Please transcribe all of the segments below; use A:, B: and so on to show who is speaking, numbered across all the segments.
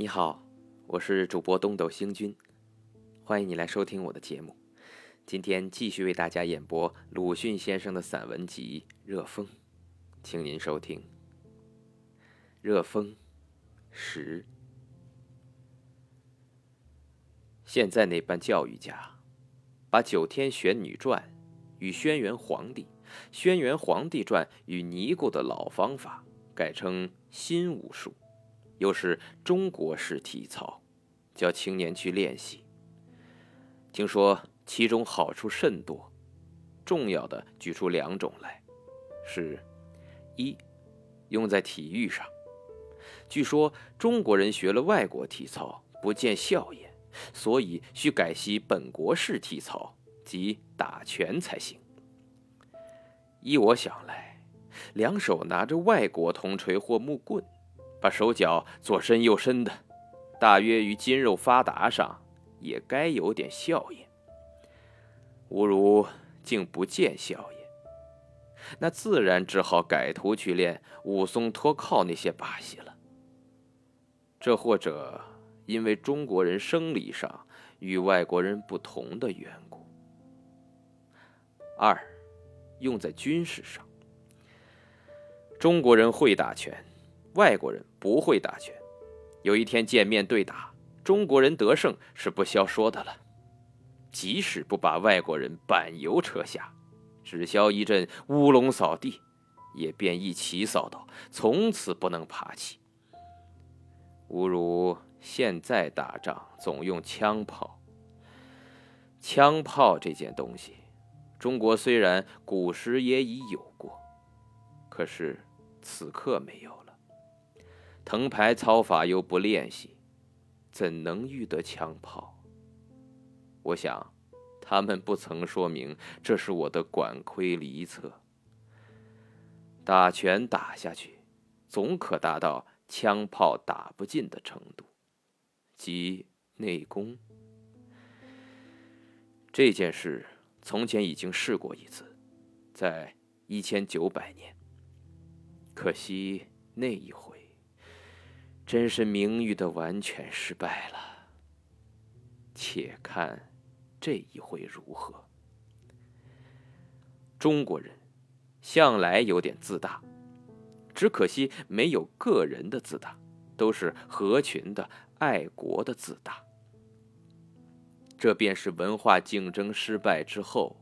A: 你好，我是主播东斗星君，欢迎你来收听我的节目。今天继续为大家演播鲁迅先生的散文集《热风》，请您收听《热风》十。现在那班教育家，把《九天玄女传》与《轩辕黄帝》《轩辕黄帝传》与尼姑的老方法改成新武术。又是中国式体操，叫青年去练习。听说其中好处甚多，重要的举出两种来：是，一，用在体育上。据说中国人学了外国体操不见效也，所以需改习本国式体操，即打拳才行。依我想来，两手拿着外国铜锤或木棍。把手脚左伸右伸的，大约于筋肉发达上也该有点效应。吾如竟不见效也，那自然只好改图去练武松脱靠那些把戏了。这或者因为中国人生理上与外国人不同的缘故。二，用在军事上，中国人会打拳。外国人不会打拳，有一天见面对打，中国人得胜是不消说的了。即使不把外国人板油车下，只消一阵乌龙扫地，也便一起扫到，从此不能爬起。吾如现在打仗总用枪炮，枪炮这件东西，中国虽然古时也已有过，可是此刻没有了。藤牌操法又不练习，怎能遇得枪炮？我想，他们不曾说明这是我的管窥离策。打拳打下去，总可达到枪炮打不进的程度，即内功。这件事从前已经试过一次，在一千九百年。可惜那一回。真是名誉的完全失败了。且看这一回如何？中国人向来有点自大，只可惜没有个人的自大，都是合群的、爱国的自大。这便是文化竞争失败之后，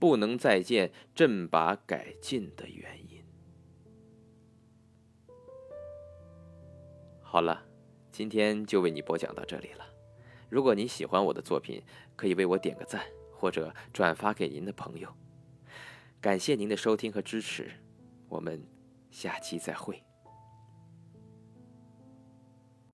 A: 不能再见振拔改进的原因。好了，今天就为你播讲到这里了。如果您喜欢我的作品，可以为我点个赞，或者转发给您的朋友。感谢您的收听和支持，我们下期再会。